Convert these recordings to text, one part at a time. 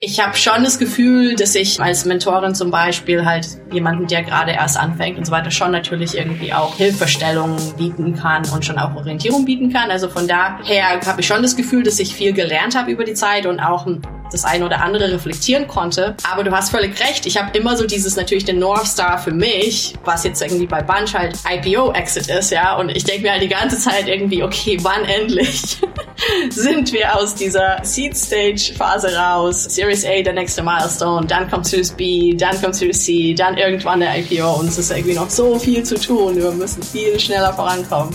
Ich habe schon das Gefühl, dass ich als Mentorin zum Beispiel halt jemanden, der gerade erst anfängt und so weiter, schon natürlich irgendwie auch Hilfestellungen bieten kann und schon auch Orientierung bieten kann. Also von daher habe ich schon das Gefühl, dass ich viel gelernt habe über die Zeit und auch das eine oder andere reflektieren konnte. Aber du hast völlig recht. Ich habe immer so dieses natürlich den North Star für mich, was jetzt irgendwie bei Bunch halt IPO-Exit ist, ja. Und ich denke mir halt die ganze Zeit irgendwie, okay, wann endlich sind wir aus dieser Seed-Stage-Phase raus? Series A, der nächste Milestone, dann kommt Series B, dann kommt Series C, dann irgendwann der IPO und es ist irgendwie noch so viel zu tun. Wir müssen viel schneller vorankommen.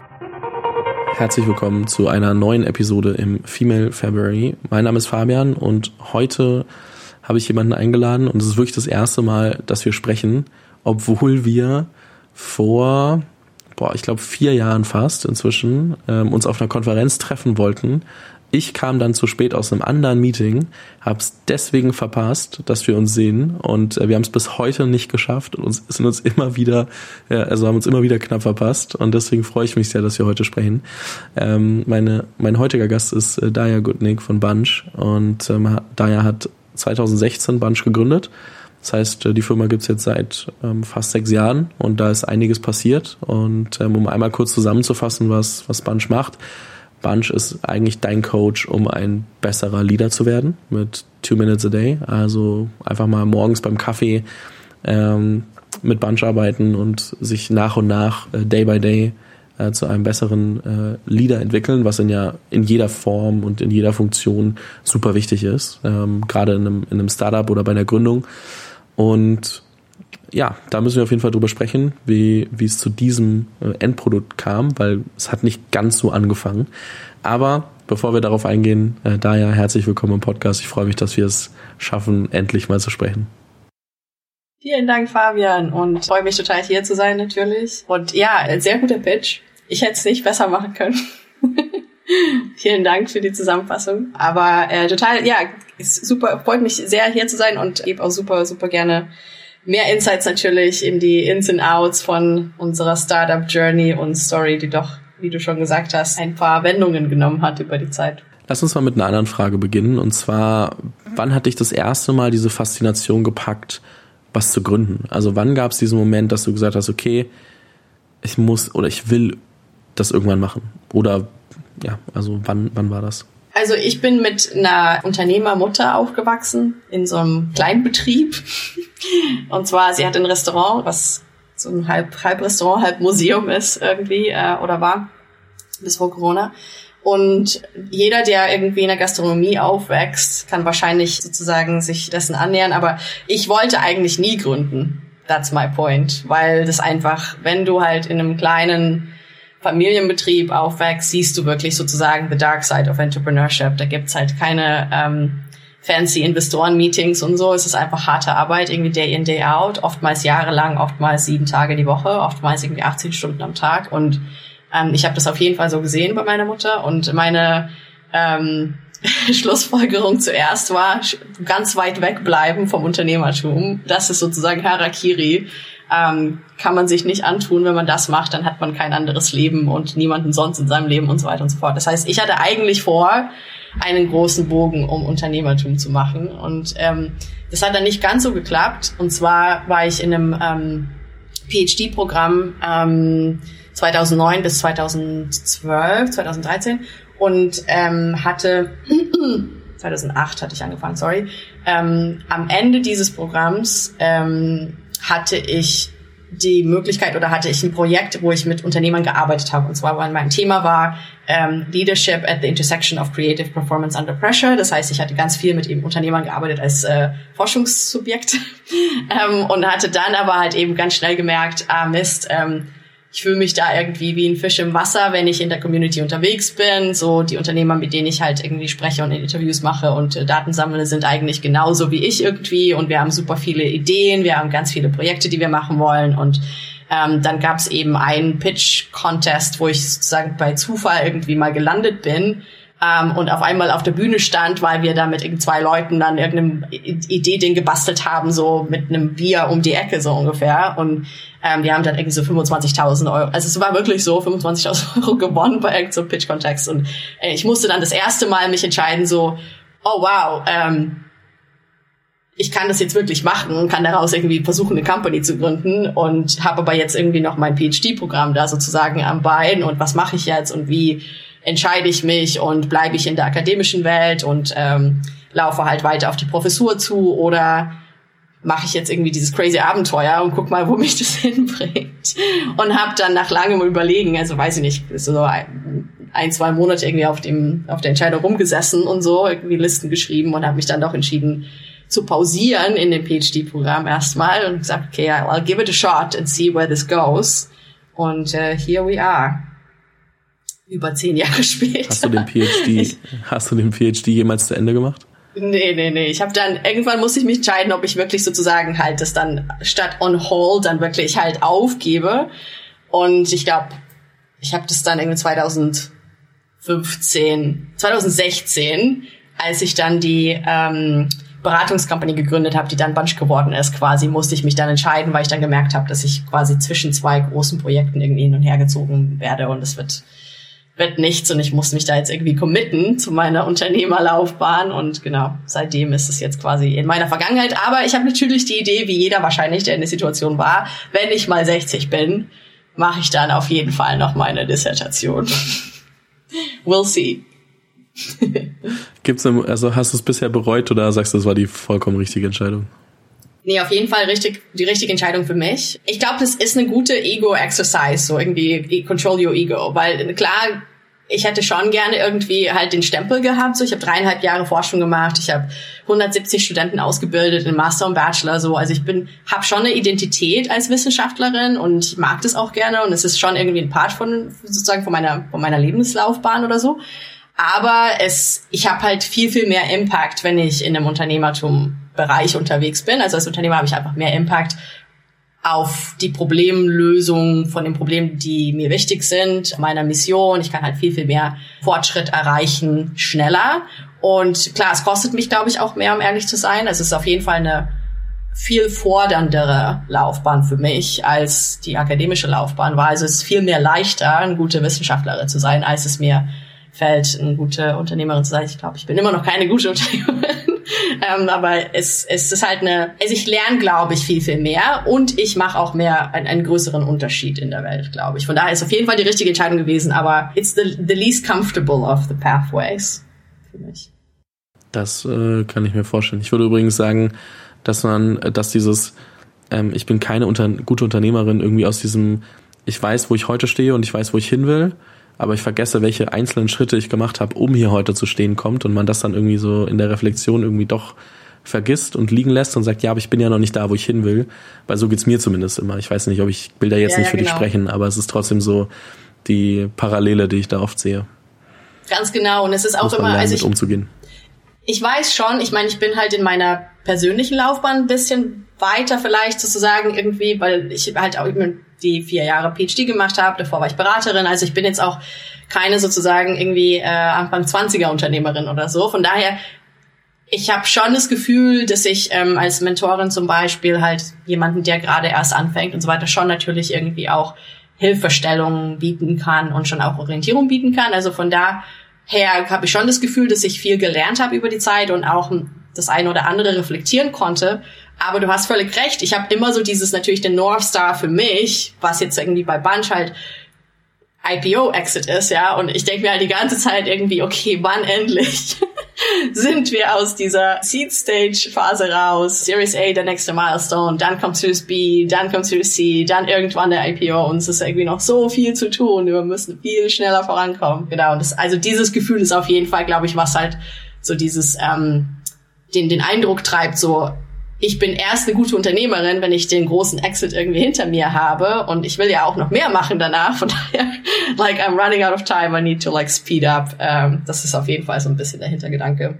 Herzlich willkommen zu einer neuen Episode im Female February. Mein Name ist Fabian und heute habe ich jemanden eingeladen und es ist wirklich das erste Mal, dass wir sprechen, obwohl wir vor, boah, ich glaube vier Jahren fast inzwischen ähm, uns auf einer Konferenz treffen wollten, ich kam dann zu spät aus einem anderen Meeting, habe es deswegen verpasst, dass wir uns sehen und äh, wir haben es bis heute nicht geschafft und uns, sind uns immer wieder, äh, also haben uns immer wieder knapp verpasst und deswegen freue ich mich sehr, dass wir heute sprechen. Ähm, meine, mein heutiger Gast ist äh, Daya Gutnick von Bunch und ähm, Daya hat 2016 Bunch gegründet. Das heißt, äh, die Firma gibt's jetzt seit ähm, fast sechs Jahren und da ist einiges passiert. Und ähm, um einmal kurz zusammenzufassen, was, was Bunch macht, Bunch ist eigentlich dein Coach, um ein besserer Leader zu werden mit Two Minutes a Day. Also einfach mal morgens beim Kaffee ähm, mit Bunch arbeiten und sich nach und nach, äh, Day by Day, äh, zu einem besseren äh, Leader entwickeln, was in ja in jeder Form und in jeder Funktion super wichtig ist, ähm, gerade in einem, in einem Startup oder bei einer Gründung. Und ja, da müssen wir auf jeden Fall drüber sprechen, wie, wie es zu diesem äh, Endprodukt kam, weil es hat nicht ganz so angefangen. Aber bevor wir darauf eingehen, äh, daher herzlich willkommen im Podcast. Ich freue mich, dass wir es schaffen, endlich mal zu sprechen. Vielen Dank, Fabian, und freue mich total hier zu sein natürlich. Und ja, sehr guter Pitch. Ich hätte es nicht besser machen können. Vielen Dank für die Zusammenfassung. Aber äh, total, ja, super, freut mich sehr hier zu sein und gebe auch super, super gerne mehr Insights natürlich in die Ins und Outs von unserer Startup Journey und Story, die doch, wie du schon gesagt hast, ein paar Wendungen genommen hat über die Zeit. Lass uns mal mit einer anderen Frage beginnen. Und zwar, wann hat dich das erste Mal diese Faszination gepackt, was zu gründen? Also wann gab es diesen Moment, dass du gesagt hast, okay, ich muss oder ich will das irgendwann machen? Oder ja, also wann, wann war das? Also ich bin mit einer Unternehmermutter aufgewachsen in so einem Kleinbetrieb. Und zwar, sie hat ein Restaurant, was so ein halb, halb Restaurant, halb Museum ist irgendwie äh, oder war bis vor Corona. Und jeder, der irgendwie in der Gastronomie aufwächst, kann wahrscheinlich sozusagen sich dessen annähern. Aber ich wollte eigentlich nie gründen. That's my point. Weil das einfach, wenn du halt in einem kleinen Familienbetrieb aufwächst, siehst du wirklich sozusagen the dark side of entrepreneurship. Da gibt's halt keine ähm, fancy Investoren-Meetings und so. Es ist einfach harte Arbeit, irgendwie day in, day out. Oftmals jahrelang, oftmals sieben Tage die Woche, oftmals irgendwie 18 Stunden am Tag. Und ähm, ich habe das auf jeden Fall so gesehen bei meiner Mutter. Und meine ähm, Schlussfolgerung zuerst war, ganz weit wegbleiben vom Unternehmertum. Das ist sozusagen Harakiri ähm, kann man sich nicht antun. Wenn man das macht, dann hat man kein anderes Leben und niemanden sonst in seinem Leben und so weiter und so fort. Das heißt, ich hatte eigentlich vor, einen großen Bogen um Unternehmertum zu machen. Und ähm, das hat dann nicht ganz so geklappt. Und zwar war ich in einem ähm, PhD-Programm ähm, 2009 bis 2012, 2013 und ähm, hatte 2008 hatte ich angefangen, sorry. Ähm, am Ende dieses Programms ähm, hatte ich die Möglichkeit oder hatte ich ein Projekt, wo ich mit Unternehmern gearbeitet habe. Und zwar, weil mein Thema war ähm, Leadership at the Intersection of Creative Performance Under Pressure. Das heißt, ich hatte ganz viel mit eben Unternehmern gearbeitet als äh, Forschungssubjekt ähm, und hatte dann aber halt eben ganz schnell gemerkt, ah Mist, ähm, ich fühle mich da irgendwie wie ein Fisch im Wasser, wenn ich in der Community unterwegs bin. So die Unternehmer, mit denen ich halt irgendwie spreche und Interviews mache und äh, Daten sammle, sind eigentlich genauso wie ich irgendwie. Und wir haben super viele Ideen, wir haben ganz viele Projekte, die wir machen wollen. Und ähm, dann gab es eben einen Pitch-Contest, wo ich sozusagen bei Zufall irgendwie mal gelandet bin ähm, und auf einmal auf der Bühne stand, weil wir da mit zwei Leuten dann irgendeine Idee-Ding gebastelt haben, so mit einem Bier um die Ecke so ungefähr. Und ähm, wir haben dann irgendwie so 25.000 Euro, also es war wirklich so 25.000 Euro gewonnen bei irgendeinem so Pitch-Kontext. Und äh, ich musste dann das erste Mal mich entscheiden, so, oh wow, ähm, ich kann das jetzt wirklich machen, kann daraus irgendwie versuchen, eine Company zu gründen und habe aber jetzt irgendwie noch mein PhD-Programm da sozusagen am Bein und was mache ich jetzt und wie entscheide ich mich und bleibe ich in der akademischen Welt und ähm, laufe halt weiter auf die Professur zu oder mache ich jetzt irgendwie dieses crazy Abenteuer und guck mal, wo mich das hinbringt. Und habe dann nach langem Überlegen, also weiß ich nicht, so ein, zwei Monate irgendwie auf dem auf der Entscheidung rumgesessen und so, irgendwie Listen geschrieben und habe mich dann doch entschieden zu pausieren in dem PhD-Programm erstmal und gesagt, okay, I'll give it a shot and see where this goes. Und uh, here we are über zehn Jahre später. Hast du den PhD, ich, hast du den PhD jemals zu Ende gemacht? Nee, nee, nee. Ich habe dann, irgendwann musste ich mich entscheiden, ob ich wirklich sozusagen halt das dann statt on hold dann wirklich halt aufgebe. Und ich glaube, ich habe das dann irgendwie 2015, 2016, als ich dann die ähm, Beratungskompanie gegründet habe, die dann Bunch geworden ist, quasi musste ich mich dann entscheiden, weil ich dann gemerkt habe, dass ich quasi zwischen zwei großen Projekten irgendwie hin und her gezogen werde und es wird wird nichts und ich muss mich da jetzt irgendwie committen zu meiner Unternehmerlaufbahn und genau, seitdem ist es jetzt quasi in meiner Vergangenheit. Aber ich habe natürlich die Idee, wie jeder wahrscheinlich, der in der Situation war, wenn ich mal 60 bin, mache ich dann auf jeden Fall noch meine Dissertation. we'll see. Gibt's also hast du es bisher bereut oder sagst du, das war die vollkommen richtige Entscheidung? Nee, auf jeden Fall richtig, die richtige Entscheidung für mich. Ich glaube, das ist eine gute Ego-Exercise, so irgendwie control your ego, weil klar, ich hätte schon gerne irgendwie halt den Stempel gehabt. So, ich habe dreieinhalb Jahre Forschung gemacht, ich habe 170 Studenten ausgebildet in Master und Bachelor. So, also ich bin, habe schon eine Identität als Wissenschaftlerin und ich mag das auch gerne und es ist schon irgendwie ein Part von sozusagen von meiner von meiner Lebenslaufbahn oder so. Aber es, ich habe halt viel viel mehr Impact, wenn ich in einem Unternehmertum Bereich unterwegs bin. Also als Unternehmer habe ich einfach mehr Impact auf die Problemlösung von den Problemen, die mir wichtig sind, meiner Mission. Ich kann halt viel, viel mehr Fortschritt erreichen, schneller. Und klar, es kostet mich, glaube ich, auch mehr, um ehrlich zu sein. Es ist auf jeden Fall eine viel forderndere Laufbahn für mich als die akademische Laufbahn war. Also es ist viel mehr leichter, eine gute Wissenschaftlerin zu sein, als es mir fällt, eine gute Unternehmerin zu sein. Ich glaube, ich bin immer noch keine gute Unternehmerin. ähm, aber es, es ist halt eine, also ich lerne, glaube ich, viel, viel mehr und ich mache auch mehr einen, einen größeren Unterschied in der Welt, glaube ich. Von daher ist auf jeden Fall die richtige Entscheidung gewesen, aber it's the, the least comfortable of the pathways für mich. Das äh, kann ich mir vorstellen. Ich würde übrigens sagen, dass man, dass dieses, ähm, ich bin keine unter, gute Unternehmerin irgendwie aus diesem, ich weiß, wo ich heute stehe und ich weiß, wo ich hin will aber ich vergesse, welche einzelnen Schritte ich gemacht habe, um hier heute zu stehen kommt und man das dann irgendwie so in der Reflexion irgendwie doch vergisst und liegen lässt und sagt, ja, aber ich bin ja noch nicht da, wo ich hin will, weil so geht's mir zumindest immer. Ich weiß nicht, ob ich will da jetzt ja, nicht für genau. dich sprechen, aber es ist trotzdem so die Parallele, die ich da oft sehe. Ganz genau und es ist auch immer, lernen, also ich, umzugehen. Ich weiß schon, ich meine, ich bin halt in meiner persönlichen Laufbahn ein bisschen weiter vielleicht sozusagen irgendwie, weil ich halt auch die vier Jahre PhD gemacht habe. Davor war ich Beraterin. Also ich bin jetzt auch keine sozusagen irgendwie äh, Anfang 20er Unternehmerin oder so. Von daher, ich habe schon das Gefühl, dass ich ähm, als Mentorin zum Beispiel halt jemanden, der gerade erst anfängt und so weiter, schon natürlich irgendwie auch Hilfestellungen bieten kann und schon auch Orientierung bieten kann. Also von daher habe ich schon das Gefühl, dass ich viel gelernt habe über die Zeit und auch das eine oder andere reflektieren konnte. Aber du hast völlig recht. Ich habe immer so dieses natürlich den North Star für mich, was jetzt irgendwie bei Bunch halt IPO-Exit ist, ja. Und ich denke mir halt die ganze Zeit irgendwie, okay, wann endlich sind wir aus dieser Seed-Stage-Phase raus? Series A, der nächste Milestone, dann kommt Series B, dann kommt Series C, dann irgendwann der IPO und es ist irgendwie noch so viel zu tun. Wir müssen viel schneller vorankommen. Genau. Und das, also dieses Gefühl ist auf jeden Fall, glaube ich, was halt so dieses, ähm, den, den Eindruck treibt, so, ich bin erst eine gute Unternehmerin, wenn ich den großen Exit irgendwie hinter mir habe und ich will ja auch noch mehr machen danach. Von daher, like I'm running out of time, I need to like speed up. Ähm, das ist auf jeden Fall so ein bisschen der Hintergedanke.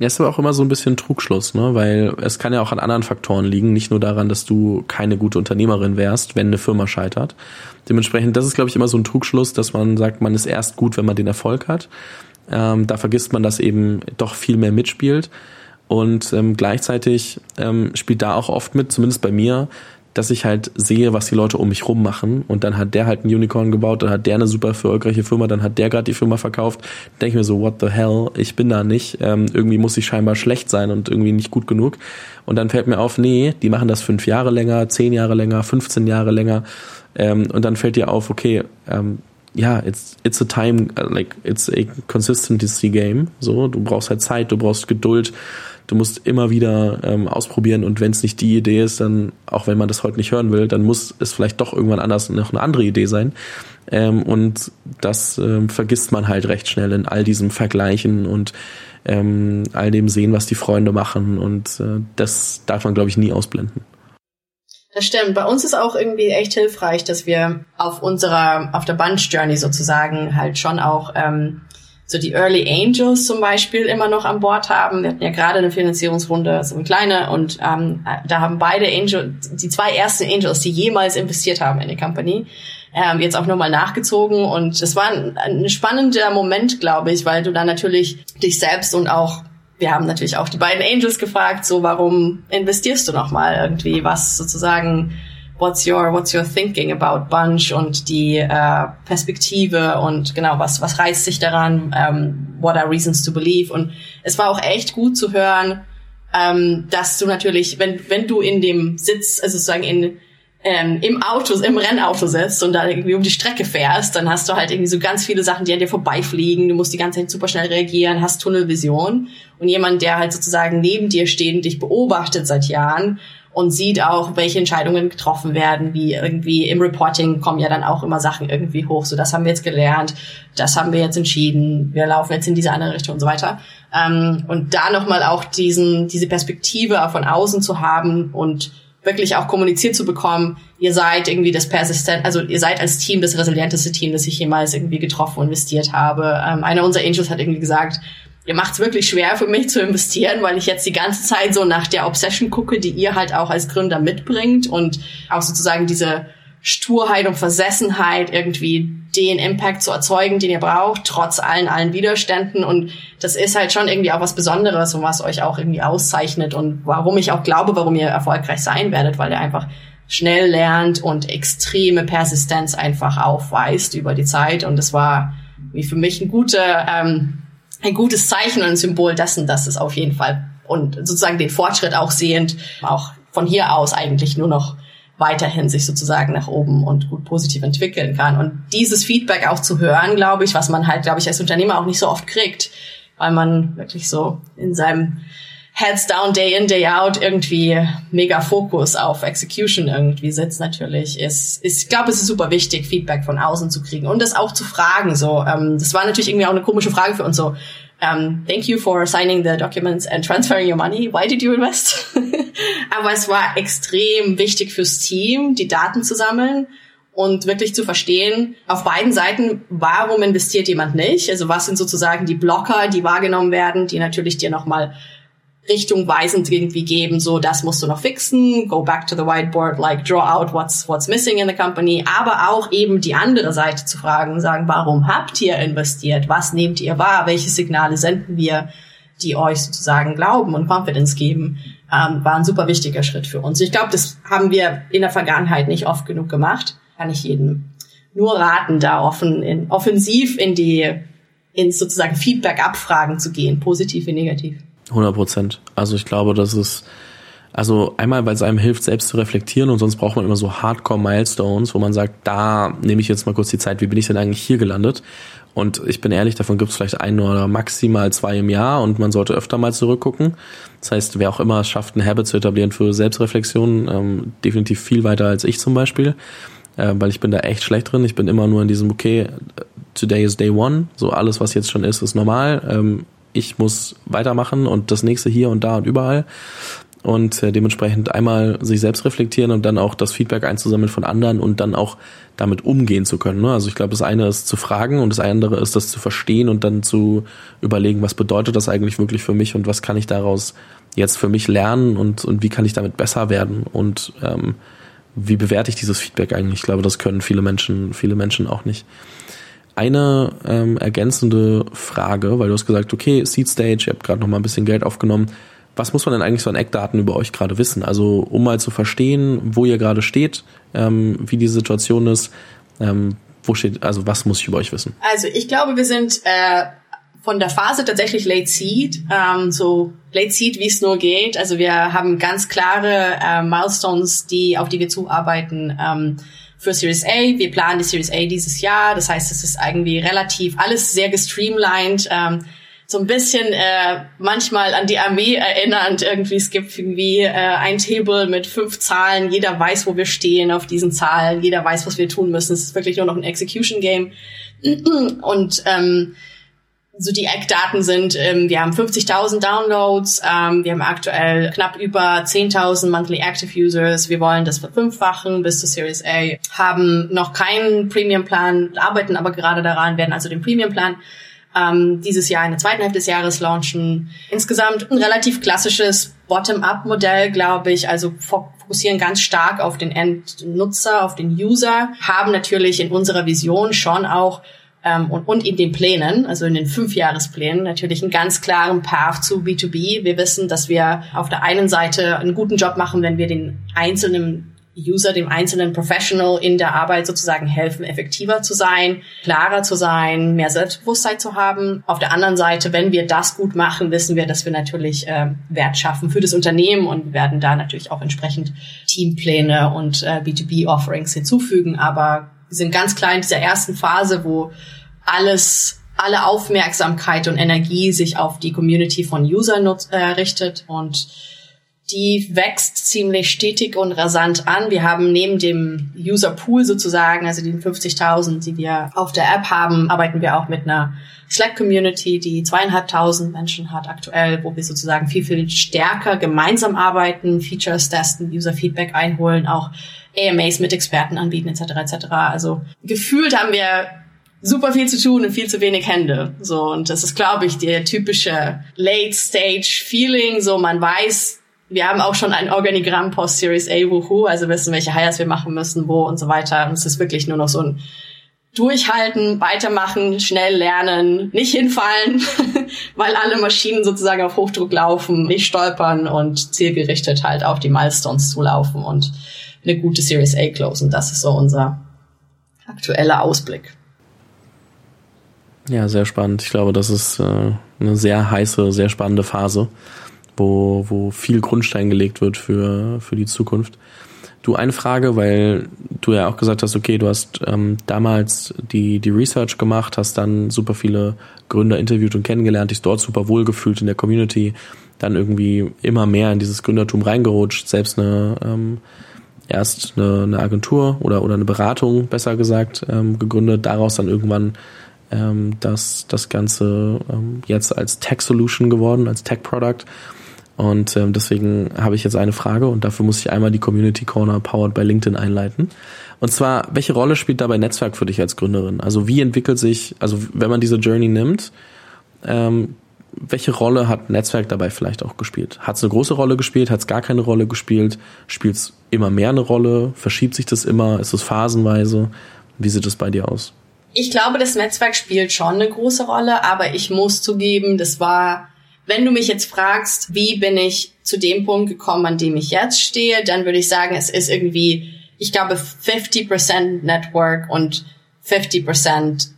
Ja, ist aber auch immer so ein bisschen Trugschluss, ne? Weil es kann ja auch an anderen Faktoren liegen, nicht nur daran, dass du keine gute Unternehmerin wärst, wenn eine Firma scheitert. Dementsprechend, das ist, glaube ich, immer so ein Trugschluss, dass man sagt, man ist erst gut, wenn man den Erfolg hat. Ähm, da vergisst man, dass eben doch viel mehr mitspielt. Und ähm, gleichzeitig ähm, spielt da auch oft mit, zumindest bei mir, dass ich halt sehe, was die Leute um mich rum machen und dann hat der halt ein Unicorn gebaut, dann hat der eine super erfolgreiche Firma, dann hat der gerade die Firma verkauft. Denke ich mir so, what the hell, ich bin da nicht. Ähm, irgendwie muss ich scheinbar schlecht sein und irgendwie nicht gut genug. Und dann fällt mir auf, nee, die machen das fünf Jahre länger, zehn Jahre länger, 15 Jahre länger. Ähm, und dann fällt dir auf, okay, ähm, ja, it's, it's a time, like, it's a consistency game. So, du brauchst halt Zeit, du brauchst Geduld du musst immer wieder ähm, ausprobieren und wenn es nicht die Idee ist, dann, auch wenn man das heute nicht hören will, dann muss es vielleicht doch irgendwann anders noch eine andere Idee sein. Ähm, und das ähm, vergisst man halt recht schnell in all diesem Vergleichen und ähm, all dem sehen, was die Freunde machen und äh, das darf man, glaube ich, nie ausblenden. Das stimmt. Bei uns ist auch irgendwie echt hilfreich, dass wir auf unserer, auf der Bunch Journey sozusagen halt schon auch ähm, so die Early Angels zum Beispiel immer noch an Bord haben. Wir hatten ja gerade eine Finanzierungsrunde, so eine kleine, und ähm, da haben beide Angels, die zwei ersten Angels, die jemals investiert haben in die Company, ähm, jetzt auch nochmal nachgezogen. Und das war ein, ein spannender Moment, glaube ich, weil du dann natürlich dich selbst und auch wir haben natürlich auch die beiden Angels gefragt, so warum investierst du nochmal irgendwie was sozusagen what's your what's your thinking about Bunch und die äh, Perspektive und genau was was reizt sich daran ähm, what are reasons to believe und es war auch echt gut zu hören ähm, dass du natürlich wenn wenn du in dem Sitz also sozusagen in ähm, im Auto, im Rennauto sitzt und da irgendwie um die Strecke fährst, dann hast du halt irgendwie so ganz viele Sachen, die an dir vorbeifliegen. Du musst die ganze Zeit super schnell reagieren, hast Tunnelvision. Und jemand, der halt sozusagen neben dir steht und dich beobachtet seit Jahren und sieht auch, welche Entscheidungen getroffen werden, wie irgendwie im Reporting kommen ja dann auch immer Sachen irgendwie hoch. So, das haben wir jetzt gelernt, das haben wir jetzt entschieden, wir laufen jetzt in diese andere Richtung und so weiter. Ähm, und da nochmal auch diesen, diese Perspektive von außen zu haben und wirklich auch kommuniziert zu bekommen, ihr seid irgendwie das persistent, also ihr seid als Team das resilienteste Team, das ich jemals irgendwie getroffen und investiert habe. Ähm, einer unserer Angels hat irgendwie gesagt, ihr macht es wirklich schwer für mich zu investieren, weil ich jetzt die ganze Zeit so nach der Obsession gucke, die ihr halt auch als Gründer mitbringt und auch sozusagen diese Sturheit und Versessenheit irgendwie den Impact zu erzeugen, den ihr braucht, trotz allen, allen Widerständen. Und das ist halt schon irgendwie auch was Besonderes und was euch auch irgendwie auszeichnet und warum ich auch glaube, warum ihr erfolgreich sein werdet, weil ihr einfach schnell lernt und extreme Persistenz einfach aufweist über die Zeit. Und das war wie für mich ein guter, ähm, ein gutes Zeichen und ein Symbol dessen, dass es auf jeden Fall und sozusagen den Fortschritt auch sehend, auch von hier aus eigentlich nur noch weiterhin sich sozusagen nach oben und gut positiv entwickeln kann. Und dieses Feedback auch zu hören, glaube ich, was man halt, glaube ich, als Unternehmer auch nicht so oft kriegt, weil man wirklich so in seinem Heads down, day in, day out irgendwie mega Fokus auf Execution irgendwie sitzt natürlich, ist, ist ich glaube, es ist super wichtig, Feedback von außen zu kriegen und das auch zu fragen. So, ähm, das war natürlich irgendwie auch eine komische Frage für uns so. Um, thank you for signing the documents and transferring your money. Why did you invest? Aber es war extrem wichtig fürs Team, die Daten zu sammeln und wirklich zu verstehen, auf beiden Seiten, warum investiert jemand nicht? Also was sind sozusagen die Blocker, die wahrgenommen werden, die natürlich dir nochmal richtungweisend irgendwie geben, so das musst du noch fixen, go back to the whiteboard, like draw out what's what's missing in the company, aber auch eben die andere Seite zu fragen, sagen, warum habt ihr investiert? Was nehmt ihr wahr? Welche Signale senden wir, die euch sozusagen glauben und Confidence geben? Ähm, war ein super wichtiger Schritt für uns. Ich glaube, das haben wir in der Vergangenheit nicht oft genug gemacht. Kann ich jedem nur raten, da offen in, offensiv in die in sozusagen Feedback-Abfragen zu gehen, positiv wie negativ. 100 Prozent. Also ich glaube, das ist, also einmal, weil es einem hilft, selbst zu reflektieren und sonst braucht man immer so Hardcore-Milestones, wo man sagt, da nehme ich jetzt mal kurz die Zeit, wie bin ich denn eigentlich hier gelandet? Und ich bin ehrlich, davon gibt es vielleicht ein oder maximal zwei im Jahr und man sollte öfter mal zurückgucken. Das heißt, wer auch immer es schafft, ein Habit zu etablieren für Selbstreflexion, ähm, definitiv viel weiter als ich zum Beispiel, äh, weil ich bin da echt schlecht drin. Ich bin immer nur in diesem, okay, today is day one, so alles, was jetzt schon ist, ist normal. Ähm, ich muss weitermachen und das nächste hier und da und überall. und äh, dementsprechend einmal sich selbst reflektieren und dann auch das Feedback einzusammeln von anderen und dann auch damit umgehen zu können. Ne? Also ich glaube, das eine ist zu fragen und das andere ist das zu verstehen und dann zu überlegen, was bedeutet das eigentlich wirklich für mich und was kann ich daraus jetzt für mich lernen und, und wie kann ich damit besser werden und ähm, wie bewerte ich dieses Feedback eigentlich? Ich glaube, das können viele Menschen, viele Menschen auch nicht. Eine ähm, ergänzende Frage, weil du hast gesagt, okay, Seed Stage, ihr habt gerade noch mal ein bisschen Geld aufgenommen. Was muss man denn eigentlich so an Eckdaten über euch gerade wissen? Also um mal zu verstehen, wo ihr gerade steht, ähm, wie die Situation ist, ähm, wo steht, also was muss ich über euch wissen? Also ich glaube, wir sind äh, von der Phase tatsächlich Late Seed, ähm, so Late Seed, wie es nur geht. Also wir haben ganz klare äh, Milestones, die auf die wir zuarbeiten. Ähm, für Series A. Wir planen die Series A dieses Jahr. Das heißt, es ist irgendwie relativ alles sehr gestreamlined. Ähm, so ein bisschen äh, manchmal an die Armee erinnernd. Irgendwie, es gibt irgendwie äh, ein Table mit fünf Zahlen. Jeder weiß, wo wir stehen auf diesen Zahlen. Jeder weiß, was wir tun müssen. Es ist wirklich nur noch ein Execution Game. Und ähm, so die Eckdaten sind, ähm, wir haben 50.000 Downloads, ähm, wir haben aktuell knapp über 10.000 Monthly Active Users, wir wollen das verfünffachen bis zur Series A, haben noch keinen Premium-Plan, arbeiten aber gerade daran, werden also den Premium-Plan ähm, dieses Jahr in der zweiten Hälfte des Jahres launchen. Insgesamt ein relativ klassisches Bottom-up-Modell, glaube ich, also fokussieren ganz stark auf den Endnutzer, auf den User, haben natürlich in unserer Vision schon auch ähm, und, und in den Plänen, also in den Fünfjahresplänen, natürlich einen ganz klaren Path zu B2B. Wir wissen, dass wir auf der einen Seite einen guten Job machen, wenn wir den einzelnen User, dem einzelnen Professional in der Arbeit sozusagen helfen, effektiver zu sein, klarer zu sein, mehr Selbstbewusstsein zu haben. Auf der anderen Seite, wenn wir das gut machen, wissen wir, dass wir natürlich äh, Wert schaffen für das Unternehmen und werden da natürlich auch entsprechend Teampläne und äh, B2B-Offerings hinzufügen. Aber sind ganz klar in dieser ersten Phase, wo alles alle Aufmerksamkeit und Energie sich auf die Community von Usern äh, richtet. Und die wächst ziemlich stetig und rasant an. Wir haben neben dem User Pool sozusagen, also den 50.000, die wir auf der App haben, arbeiten wir auch mit einer Slack Community, die zweieinhalbtausend Menschen hat aktuell, wo wir sozusagen viel, viel stärker gemeinsam arbeiten, Features testen, User Feedback einholen, auch AMAs mit Experten anbieten, etc. etc. Also gefühlt haben wir super viel zu tun und viel zu wenig Hände. So, und das ist, glaube ich, der typische Late-Stage-Feeling. So, man weiß, wir haben auch schon ein Organigramm post Series A, wuhu, also wissen, welche Hires wir machen müssen, wo und so weiter. Und es ist wirklich nur noch so ein Durchhalten, weitermachen, schnell lernen, nicht hinfallen, weil alle Maschinen sozusagen auf Hochdruck laufen, nicht stolpern und zielgerichtet halt auf die Milestones zulaufen und eine gute Series A closen. Das ist so unser aktueller Ausblick. Ja, sehr spannend. Ich glaube, das ist äh, eine sehr heiße, sehr spannende Phase, wo, wo viel Grundstein gelegt wird für, für die Zukunft. Du, eine Frage, weil du ja auch gesagt hast, okay, du hast ähm, damals die, die Research gemacht, hast dann super viele Gründer interviewt und kennengelernt, dich dort super wohlgefühlt in der Community, dann irgendwie immer mehr in dieses Gründertum reingerutscht, selbst eine ähm, erst eine, eine Agentur oder, oder eine Beratung, besser gesagt, ähm, gegründet, daraus dann irgendwann ähm, das, das Ganze ähm, jetzt als Tech Solution geworden, als Tech Product. Und ähm, deswegen habe ich jetzt eine Frage und dafür muss ich einmal die Community Corner powered by LinkedIn einleiten. Und zwar, welche Rolle spielt dabei Netzwerk für dich als Gründerin? Also wie entwickelt sich, also wenn man diese Journey nimmt, ähm, welche Rolle hat Netzwerk dabei vielleicht auch gespielt? Hat es eine große Rolle gespielt? Hat es gar keine Rolle gespielt? Spielt es immer mehr eine Rolle? Verschiebt sich das immer? Ist es phasenweise? Wie sieht es bei dir aus? Ich glaube, das Netzwerk spielt schon eine große Rolle, aber ich muss zugeben, das war, wenn du mich jetzt fragst, wie bin ich zu dem Punkt gekommen, an dem ich jetzt stehe, dann würde ich sagen, es ist irgendwie, ich glaube, 50% Network und 50%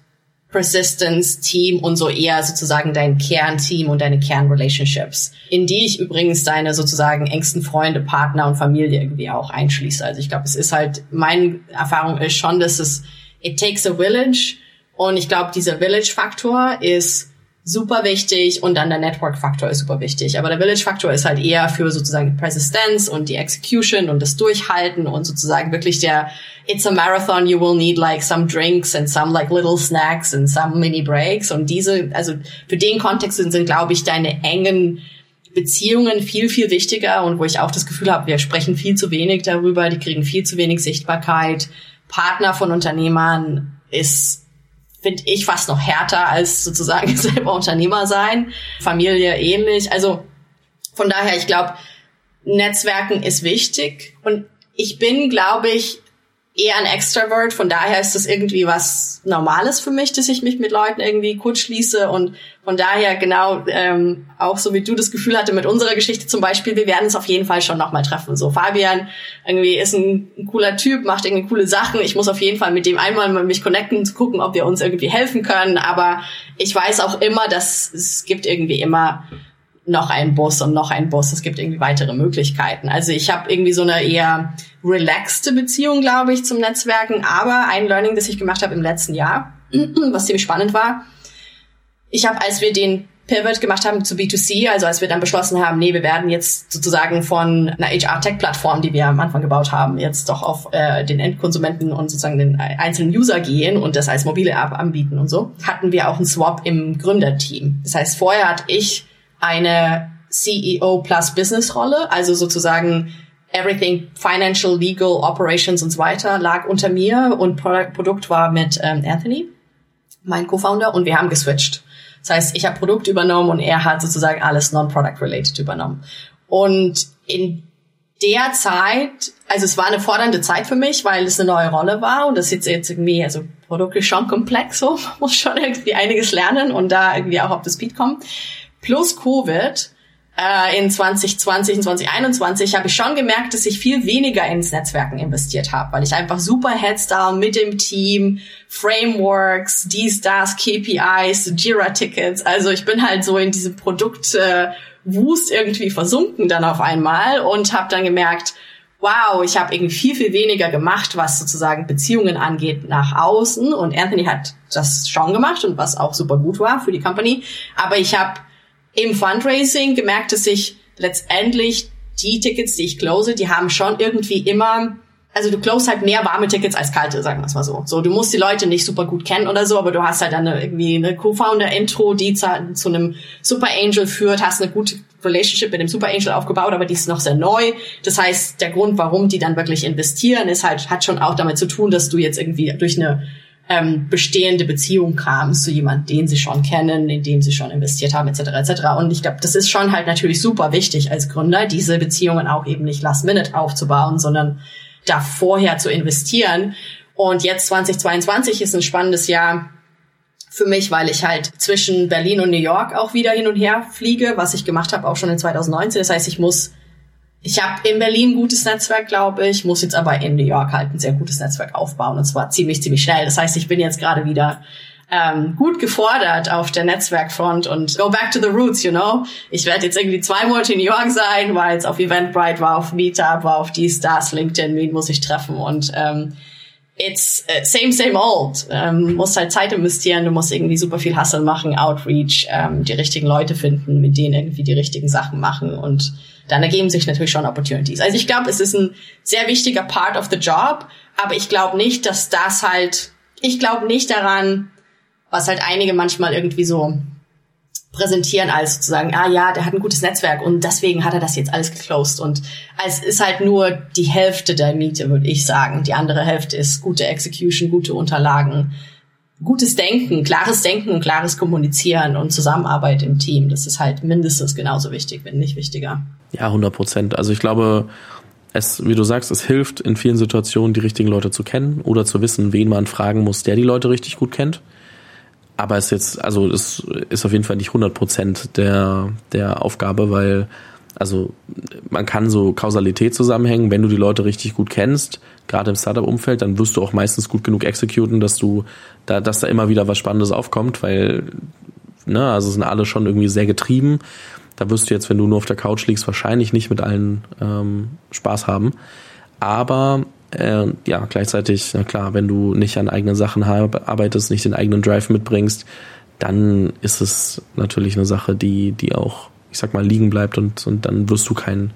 Persistence Team und so eher sozusagen dein Kernteam und deine Kernrelationships, in die ich übrigens deine sozusagen engsten Freunde, Partner und Familie irgendwie auch einschließe. Also ich glaube, es ist halt, meine Erfahrung ist schon, dass es it takes a village. Und ich glaube, dieser Village-Faktor ist super wichtig und dann der Network-Faktor ist super wichtig. Aber der Village-Faktor ist halt eher für sozusagen die Persistenz und die Execution und das Durchhalten und sozusagen wirklich der It's a marathon, you will need like some drinks and some like little snacks and some mini breaks. Und diese, also für den Kontext sind, sind glaube ich, deine engen Beziehungen viel, viel wichtiger und wo ich auch das Gefühl habe, wir sprechen viel zu wenig darüber, die kriegen viel zu wenig Sichtbarkeit. Partner von Unternehmern ist, finde ich, fast noch härter als sozusagen selber Unternehmer sein. Familie ähnlich. Also von daher, ich glaube, Netzwerken ist wichtig und ich bin, glaube ich, eher ein Extrovert. Von daher ist das irgendwie was Normales für mich, dass ich mich mit Leuten irgendwie kurz schließe und von daher genau ähm, auch so wie du das Gefühl hatte mit unserer Geschichte zum Beispiel, wir werden uns auf jeden Fall schon nochmal treffen. So Fabian irgendwie ist ein, ein, cooler Typ, macht irgendwie coole Sachen. Ich muss auf jeden Fall mit dem einmal mal mich connecten, zu gucken, ob wir uns irgendwie helfen können. Aber ich weiß auch immer, dass es gibt irgendwie immer noch ein Bus und noch ein Bus. Es gibt irgendwie weitere Möglichkeiten. Also ich habe irgendwie so eine eher relaxte Beziehung, glaube ich, zum Netzwerken. Aber ein Learning, das ich gemacht habe im letzten Jahr, was ziemlich spannend war, ich habe, als wir den Pivot gemacht haben zu B2C, also als wir dann beschlossen haben, nee, wir werden jetzt sozusagen von einer HR-Tech-Plattform, die wir am Anfang gebaut haben, jetzt doch auf äh, den Endkonsumenten und sozusagen den einzelnen User gehen und das als mobile App anbieten und so, hatten wir auch einen Swap im Gründerteam. Das heißt, vorher hatte ich eine CEO plus Business Rolle, also sozusagen everything financial, legal, operations und so weiter lag unter mir und Pro Produkt war mit ähm, Anthony, mein Co-Founder und wir haben geswitcht. Das heißt, ich habe Produkt übernommen und er hat sozusagen alles non-product related übernommen. Und in der Zeit, also es war eine fordernde Zeit für mich, weil es eine neue Rolle war und das ist jetzt irgendwie, also Produkt ist schon komplex, so man muss schon irgendwie einiges lernen und da irgendwie auch auf das Speed kommen plus Covid äh, in 2020 und 2021 habe ich schon gemerkt, dass ich viel weniger ins Netzwerken investiert habe, weil ich einfach super Headstart mit dem Team, Frameworks, das, KPIs, Jira-Tickets. Also ich bin halt so in diesem Produkt äh, Wust irgendwie versunken dann auf einmal und habe dann gemerkt, wow, ich habe irgendwie viel, viel weniger gemacht, was sozusagen Beziehungen angeht nach außen. Und Anthony hat das schon gemacht und was auch super gut war für die Company. Aber ich habe im Fundraising gemerkt, dass ich letztendlich die Tickets, die ich close, die haben schon irgendwie immer, also du close halt mehr warme Tickets als kalte, sagen wir es mal so. So, du musst die Leute nicht super gut kennen oder so, aber du hast halt dann irgendwie eine Co-Founder-Intro, die zu, zu einem Super Angel führt, hast eine gute Relationship mit dem Super Angel aufgebaut, aber die ist noch sehr neu. Das heißt, der Grund, warum die dann wirklich investieren, ist halt, hat schon auch damit zu tun, dass du jetzt irgendwie durch eine ähm, bestehende Beziehung kam zu jemand, den sie schon kennen, in dem sie schon investiert haben, etc. etc. Und ich glaube, das ist schon halt natürlich super wichtig als Gründer, diese Beziehungen auch eben nicht last minute aufzubauen, sondern da vorher zu investieren. Und jetzt 2022 ist ein spannendes Jahr für mich, weil ich halt zwischen Berlin und New York auch wieder hin und her fliege, was ich gemacht habe auch schon in 2019. Das heißt, ich muss ich habe in Berlin ein gutes Netzwerk, glaube ich, muss jetzt aber in New York halt ein sehr gutes Netzwerk aufbauen und zwar ziemlich, ziemlich schnell. Das heißt, ich bin jetzt gerade wieder ähm, gut gefordert auf der Netzwerkfront und go back to the roots, you know. Ich werde jetzt irgendwie zwei Monate in New York sein, war jetzt auf Eventbrite, war auf Meetup, war auf die Stars, LinkedIn, wen muss ich treffen und ähm, it's uh, same, same old. Ähm, musst halt Zeit investieren, du musst irgendwie super viel Hustle machen, Outreach, ähm, die richtigen Leute finden, mit denen irgendwie die richtigen Sachen machen und dann ergeben sich natürlich schon Opportunities. Also ich glaube, es ist ein sehr wichtiger Part of the Job, aber ich glaube nicht, dass das halt, ich glaube nicht daran, was halt einige manchmal irgendwie so präsentieren als sozusagen, ah ja, der hat ein gutes Netzwerk und deswegen hat er das jetzt alles geclosed und es ist halt nur die Hälfte der Miete, würde ich sagen. Die andere Hälfte ist gute Execution, gute Unterlagen, gutes Denken, klares Denken und klares Kommunizieren und Zusammenarbeit im Team. Das ist halt mindestens genauso wichtig, wenn nicht wichtiger. Ja, 100 Prozent. Also ich glaube, es, wie du sagst, es hilft in vielen Situationen, die richtigen Leute zu kennen oder zu wissen, wen man fragen muss, der die Leute richtig gut kennt. Aber es ist jetzt, also es ist auf jeden Fall nicht 100 Prozent der, der Aufgabe, weil also man kann so Kausalität zusammenhängen, wenn du die Leute richtig gut kennst, gerade im Startup-Umfeld, dann wirst du auch meistens gut genug exekuten, dass du da, dass da immer wieder was Spannendes aufkommt, weil, ne, also sind alle schon irgendwie sehr getrieben. Da wirst du jetzt, wenn du nur auf der Couch liegst, wahrscheinlich nicht mit allen ähm, Spaß haben. Aber äh, ja, gleichzeitig, na klar, wenn du nicht an eigenen Sachen arbeitest, nicht den eigenen Drive mitbringst, dann ist es natürlich eine Sache, die, die auch, ich sag mal, liegen bleibt und, und dann wirst du kein,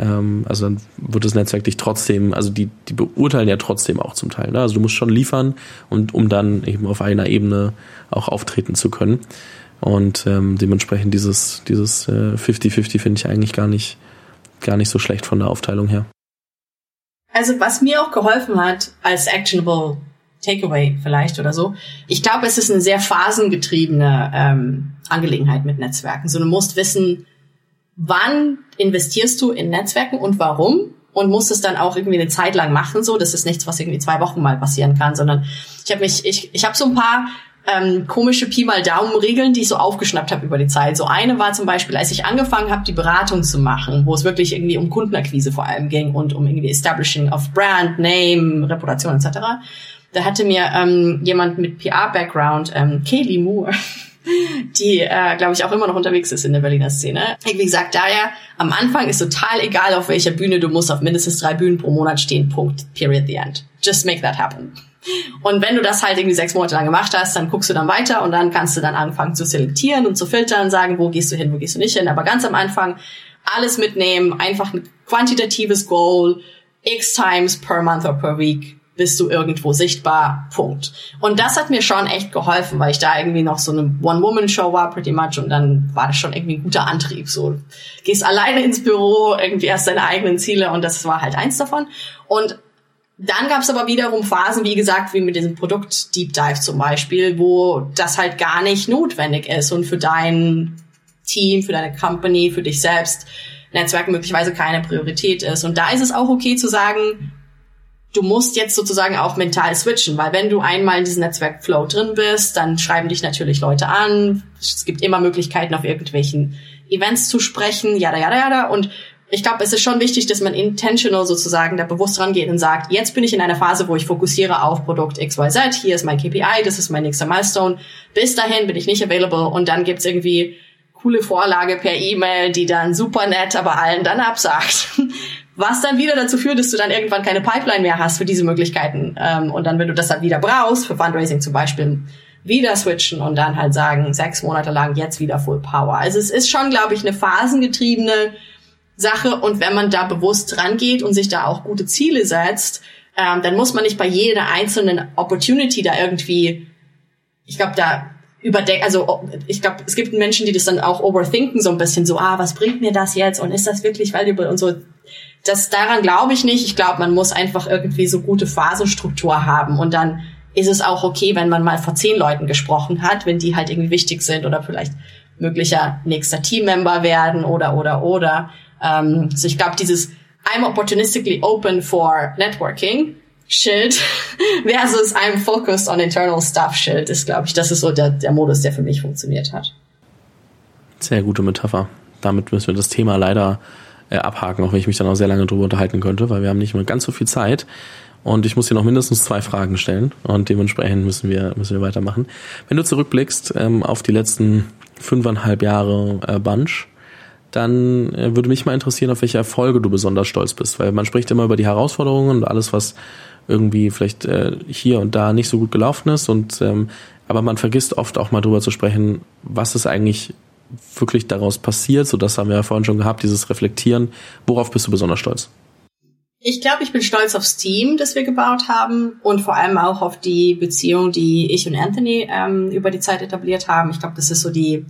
ähm, also dann wird das Netzwerk dich trotzdem, also die, die beurteilen ja trotzdem auch zum Teil. Ne? Also du musst schon liefern und um dann eben auf einer Ebene auch auftreten zu können. Und ähm, dementsprechend dieses dieses äh, 50-50 finde ich eigentlich gar nicht gar nicht so schlecht von der Aufteilung her. Also was mir auch geholfen hat als actionable Takeaway vielleicht oder so. Ich glaube, es ist eine sehr phasengetriebene ähm, Angelegenheit mit Netzwerken. So, du musst wissen, wann investierst du in Netzwerken und warum und musst es dann auch irgendwie eine Zeit lang machen. So, das ist nichts, was irgendwie zwei Wochen mal passieren kann, sondern ich habe mich, ich, ich habe so ein paar ähm, komische Pi mal Daumen-Regeln, die ich so aufgeschnappt habe über die Zeit. So eine war zum Beispiel, als ich angefangen habe, die Beratung zu machen, wo es wirklich irgendwie um Kundenakquise vor allem ging und um irgendwie Establishing of Brand, Name, Reputation etc. Da hatte mir ähm, jemand mit PR-Background, ähm, Kaylee Moore, die, äh, glaube ich, auch immer noch unterwegs ist in der Berliner Szene. Wie gesagt, daher, am Anfang ist total egal, auf welcher Bühne du musst auf mindestens drei Bühnen pro Monat stehen, Punkt, period, the end. Just make that happen. Und wenn du das halt irgendwie sechs Monate lang gemacht hast, dann guckst du dann weiter und dann kannst du dann anfangen zu selektieren und zu filtern, sagen, wo gehst du hin, wo gehst du nicht hin. Aber ganz am Anfang alles mitnehmen, einfach ein quantitatives Goal, x times per month or per week bist du irgendwo sichtbar, Punkt. Und das hat mir schon echt geholfen, weil ich da irgendwie noch so eine One-Woman-Show war, pretty much, und dann war das schon irgendwie ein guter Antrieb. So, gehst alleine ins Büro, irgendwie hast deine eigenen Ziele und das war halt eins davon. Und dann gab es aber wiederum Phasen, wie gesagt, wie mit diesem Produkt Deep Dive zum Beispiel, wo das halt gar nicht notwendig ist und für dein Team, für deine Company, für dich selbst Netzwerk möglicherweise keine Priorität ist. Und da ist es auch okay zu sagen, du musst jetzt sozusagen auch mental switchen, weil wenn du einmal in diesem Netzwerkflow drin bist, dann schreiben dich natürlich Leute an. Es gibt immer Möglichkeiten, auf irgendwelchen Events zu sprechen, jada, jada, jada. Und ich glaube, es ist schon wichtig, dass man intentional sozusagen da bewusst rangeht und sagt, jetzt bin ich in einer Phase, wo ich fokussiere auf Produkt XYZ, hier ist mein KPI, das ist mein nächster Milestone. Bis dahin bin ich nicht available und dann gibt's irgendwie coole Vorlage per E-Mail, die dann super nett, aber allen dann absagt. Was dann wieder dazu führt, dass du dann irgendwann keine Pipeline mehr hast für diese Möglichkeiten. Ähm, und dann, wenn du das dann wieder brauchst, für Fundraising zum Beispiel, wieder switchen und dann halt sagen, sechs Monate lang jetzt wieder Full Power. Also es ist schon, glaube ich, eine phasengetriebene Sache. Und wenn man da bewusst rangeht und sich da auch gute Ziele setzt, ähm, dann muss man nicht bei jeder einzelnen Opportunity da irgendwie, ich glaube, da überdenken, also ich glaube, es gibt Menschen, die das dann auch overthinken, so ein bisschen so, ah, was bringt mir das jetzt und ist das wirklich valuable und so das daran glaube ich nicht. Ich glaube, man muss einfach irgendwie so gute Phasenstruktur haben und dann ist es auch okay, wenn man mal vor zehn Leuten gesprochen hat, wenn die halt irgendwie wichtig sind oder vielleicht möglicher nächster Teammember werden oder oder oder. Ähm, so ich glaube, dieses I'm opportunistically open for networking Schild versus I'm focused on internal stuff Schild ist, glaube ich, das ist so der, der Modus, der für mich funktioniert hat. Sehr gute Metapher. Damit müssen wir das Thema leider äh, abhaken, auch wenn ich mich dann auch sehr lange drüber unterhalten könnte, weil wir haben nicht mehr ganz so viel Zeit. Und ich muss hier noch mindestens zwei Fragen stellen und dementsprechend müssen wir, müssen wir weitermachen. Wenn du zurückblickst ähm, auf die letzten fünfeinhalb Jahre äh, Bunch, dann äh, würde mich mal interessieren, auf welche Erfolge du besonders stolz bist, weil man spricht immer über die Herausforderungen und alles, was irgendwie vielleicht äh, hier und da nicht so gut gelaufen ist und ähm, aber man vergisst oft auch mal drüber zu sprechen, was ist eigentlich wirklich daraus passiert, so das haben wir ja vorhin schon gehabt, dieses Reflektieren. Worauf bist du besonders stolz? Ich glaube, ich bin stolz aufs Team, das wir gebaut haben und vor allem auch auf die Beziehung, die ich und Anthony ähm, über die Zeit etabliert haben. Ich glaube, das ist so die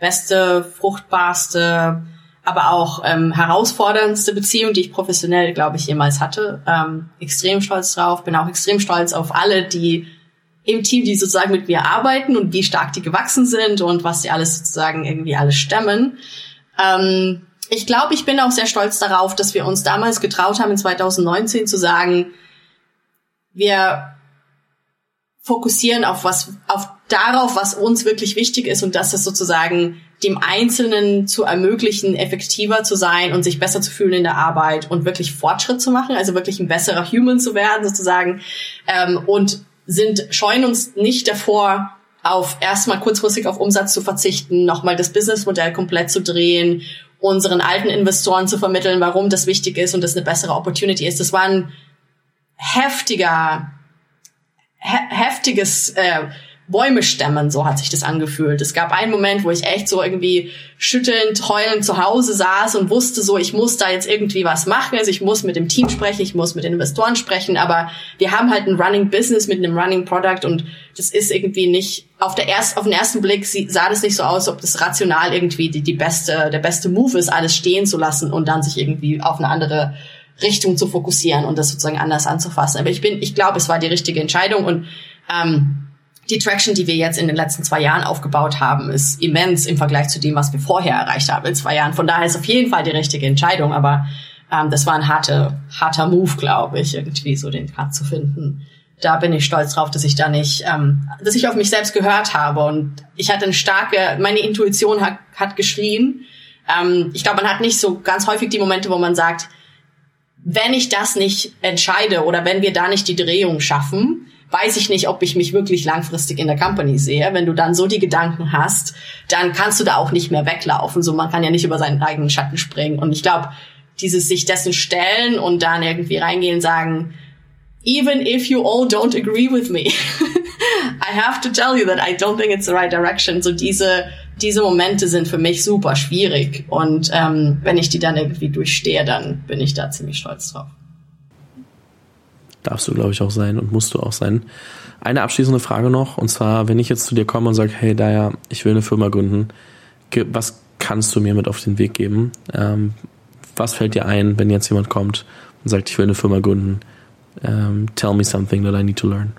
beste, fruchtbarste, aber auch ähm, herausforderndste Beziehung, die ich professionell, glaube ich, jemals hatte. Ähm, extrem stolz drauf, bin auch extrem stolz auf alle, die im Team, die sozusagen mit mir arbeiten und wie stark die gewachsen sind und was sie alles sozusagen irgendwie alles stemmen. Ähm, ich glaube, ich bin auch sehr stolz darauf, dass wir uns damals getraut haben, in 2019 zu sagen, wir fokussieren auf was, auf darauf, was uns wirklich wichtig ist und das ist sozusagen dem Einzelnen zu ermöglichen, effektiver zu sein und sich besser zu fühlen in der Arbeit und wirklich Fortschritt zu machen, also wirklich ein besserer Human zu werden sozusagen ähm, und sind, scheuen uns nicht davor, auf erstmal kurzfristig auf Umsatz zu verzichten, nochmal das Businessmodell komplett zu drehen, unseren alten Investoren zu vermitteln, warum das wichtig ist und das eine bessere Opportunity ist. Das war ein heftiger, he heftiges äh, Bäume stemmen, so hat sich das angefühlt. Es gab einen Moment, wo ich echt so irgendwie schüttelnd, heulend zu Hause saß und wusste so, ich muss da jetzt irgendwie was machen. Also ich muss mit dem Team sprechen, ich muss mit den Investoren sprechen, aber wir haben halt ein Running Business mit einem Running Product und das ist irgendwie nicht, auf, der erst, auf den ersten Blick sah das nicht so aus, ob das rational irgendwie die, die beste, der beste Move ist, alles stehen zu lassen und dann sich irgendwie auf eine andere Richtung zu fokussieren und das sozusagen anders anzufassen. Aber ich bin, ich glaube, es war die richtige Entscheidung und ähm, die Traction, die wir jetzt in den letzten zwei Jahren aufgebaut haben, ist immens im Vergleich zu dem, was wir vorher erreicht haben in zwei Jahren. Von daher ist auf jeden Fall die richtige Entscheidung, aber ähm, das war ein harter, harter Move, glaube ich, irgendwie so den Cut zu finden. Da bin ich stolz drauf, dass ich da nicht, ähm, dass ich auf mich selbst gehört habe und ich hatte eine starke, meine Intuition hat, hat geschrien. Ähm, ich glaube, man hat nicht so ganz häufig die Momente, wo man sagt, wenn ich das nicht entscheide oder wenn wir da nicht die Drehung schaffen, weiß ich nicht, ob ich mich wirklich langfristig in der Company sehe. Wenn du dann so die Gedanken hast, dann kannst du da auch nicht mehr weglaufen. So, man kann ja nicht über seinen eigenen Schatten springen. Und ich glaube, dieses sich dessen stellen und dann irgendwie reingehen sagen, even if you all don't agree with me, I have to tell you that I don't think it's the right direction. So diese, diese Momente sind für mich super schwierig. Und ähm, wenn ich die dann irgendwie durchstehe, dann bin ich da ziemlich stolz drauf. Darfst du, glaube ich, auch sein und musst du auch sein. Eine abschließende Frage noch, und zwar, wenn ich jetzt zu dir komme und sage, hey, Daya, ich will eine Firma gründen, was kannst du mir mit auf den Weg geben? Ähm, was fällt dir ein, wenn jetzt jemand kommt und sagt, ich will eine Firma gründen? Ähm, tell me something that I need to learn.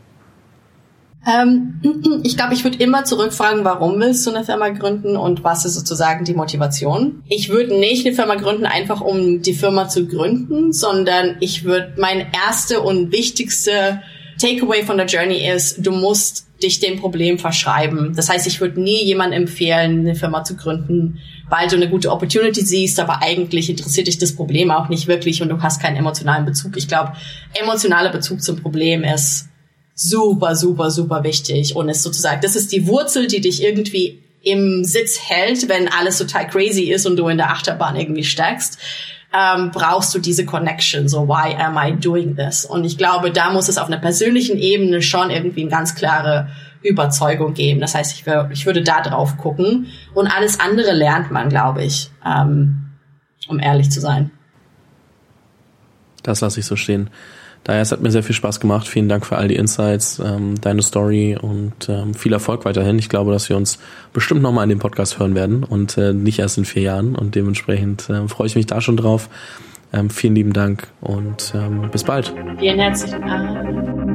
Ähm, ich glaube, ich würde immer zurückfragen, warum willst du eine Firma gründen und was ist sozusagen die Motivation? Ich würde nicht eine Firma gründen, einfach um die Firma zu gründen, sondern ich würde, mein erste und wichtigste Takeaway von der Journey ist, du musst dich dem Problem verschreiben. Das heißt, ich würde nie jemandem empfehlen, eine Firma zu gründen, weil du eine gute Opportunity siehst, aber eigentlich interessiert dich das Problem auch nicht wirklich und du hast keinen emotionalen Bezug. Ich glaube, emotionaler Bezug zum Problem ist super, super, super wichtig und ist sozusagen, das ist die Wurzel, die dich irgendwie im Sitz hält, wenn alles total crazy ist und du in der Achterbahn irgendwie steckst, ähm, brauchst du diese Connection, so why am I doing this? Und ich glaube, da muss es auf einer persönlichen Ebene schon irgendwie eine ganz klare Überzeugung geben. Das heißt, ich, wär, ich würde da drauf gucken und alles andere lernt man, glaube ich, ähm, um ehrlich zu sein. Das lasse ich so stehen. Daher, es hat mir sehr viel Spaß gemacht. Vielen Dank für all die Insights, ähm, deine Story und ähm, viel Erfolg weiterhin. Ich glaube, dass wir uns bestimmt nochmal in dem Podcast hören werden und äh, nicht erst in vier Jahren. Und dementsprechend äh, freue ich mich da schon drauf. Ähm, vielen lieben Dank und ähm, bis bald. Vielen herzlichen Dank.